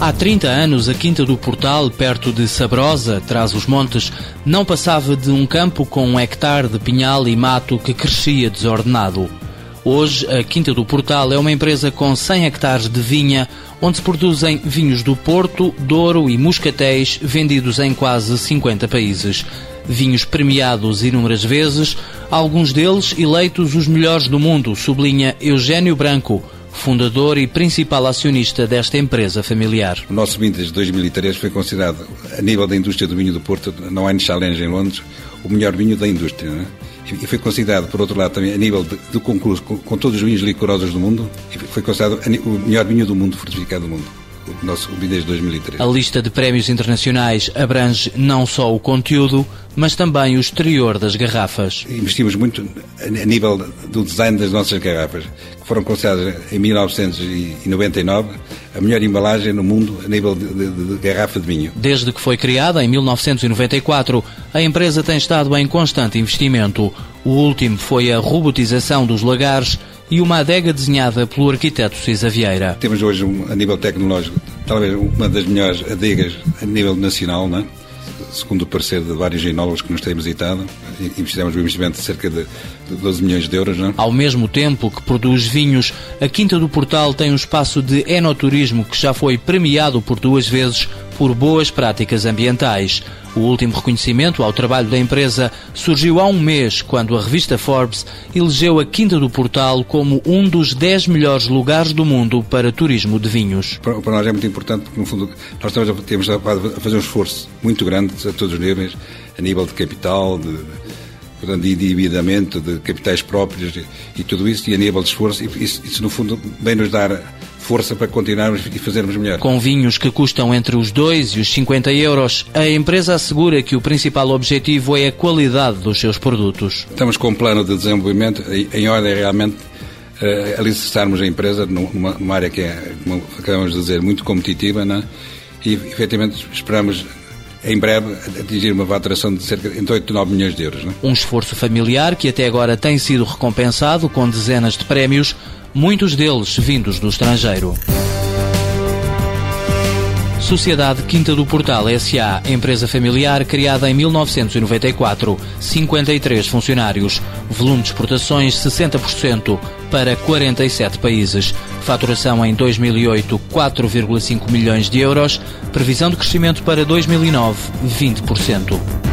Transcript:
Há 30 anos, a Quinta do Portal, perto de Sabrosa, traz os montes, não passava de um campo com um hectare de pinhal e mato que crescia desordenado. Hoje, a Quinta do Portal é uma empresa com 100 hectares de vinha, onde se produzem vinhos do Porto, Douro e Muscatéis, vendidos em quase 50 países. Vinhos premiados inúmeras vezes, alguns deles eleitos os melhores do mundo, sublinha Eugênio Branco fundador e principal acionista desta empresa familiar. O nosso vintage de 2003 foi considerado, a nível da indústria do vinho do Porto, na Wine Challenge em Londres, o melhor vinho da indústria. É? E foi considerado, por outro lado, também a nível do concurso, com, com, todos os vinhos licorosos do mundo, foi considerado o melhor vinho do mundo, fortificado do mundo o nosso vintage 2003. A lista de prémios internacionais abrange não só o conteúdo, mas também o exterior das garrafas. Investimos muito a nível do design das nossas garrafas, que foram consideradas em 1999 a melhor embalagem no mundo a nível de, de, de, garrafa de vinho. Desde que foi criada, em 1994, a empresa tem estado em constante investimento. O último foi a robotização dos lagares e uma adega desenhada pelo arquiteto Cisa Vieira. Temos hoje, a nível tecnológico, talvez uma das melhores adegas a nível nacional, não é? segundo o parecer de vários enólogos que nos têm visitado, investimos um investimento de cerca de 12 milhões de euros. Não? É? Ao mesmo tempo que produz vinhos, a Quinta do Portal tem um espaço de enoturismo que já foi premiado por duas vezes por boas práticas ambientais. O último reconhecimento ao trabalho da empresa surgiu há um mês, quando a revista Forbes elegeu a Quinta do Portal como um dos 10 melhores lugares do mundo para turismo de vinhos. Para, para nós é muito importante, porque no fundo nós estamos, temos a fazer um esforço muito grande a todos os níveis, a nível de capital, de, portanto, de endividamento, de capitais próprios e, e, tudo isso, e a nível de esforço, isso, isso no fundo vem nos dar força para continuarmos e fazermos melhor. Com vinhos que custam entre os 2 e os 50 euros, a empresa assegura que o principal objetivo é a qualidade dos seus produtos. Estamos com um plano de desenvolvimento em ordem realmente uh, alicerçarmos a empresa numa, numa, área que é, como acabamos de dizer, muito competitiva, né? e efetivamente esperamos em breve atingir uma faturação de cerca de 8 9 milhões de euros. Né? Um esforço familiar que até agora tem sido recompensado com dezenas de prémios muitos deles vindos do estrangeiro. Sociedade Quinta do Portal S.A., empresa familiar criada em 1994, 53 funcionários, volume de exportações 60% para 47 países, faturação em 2008 4,5 milhões de euros, previsão de crescimento para 2009 20%.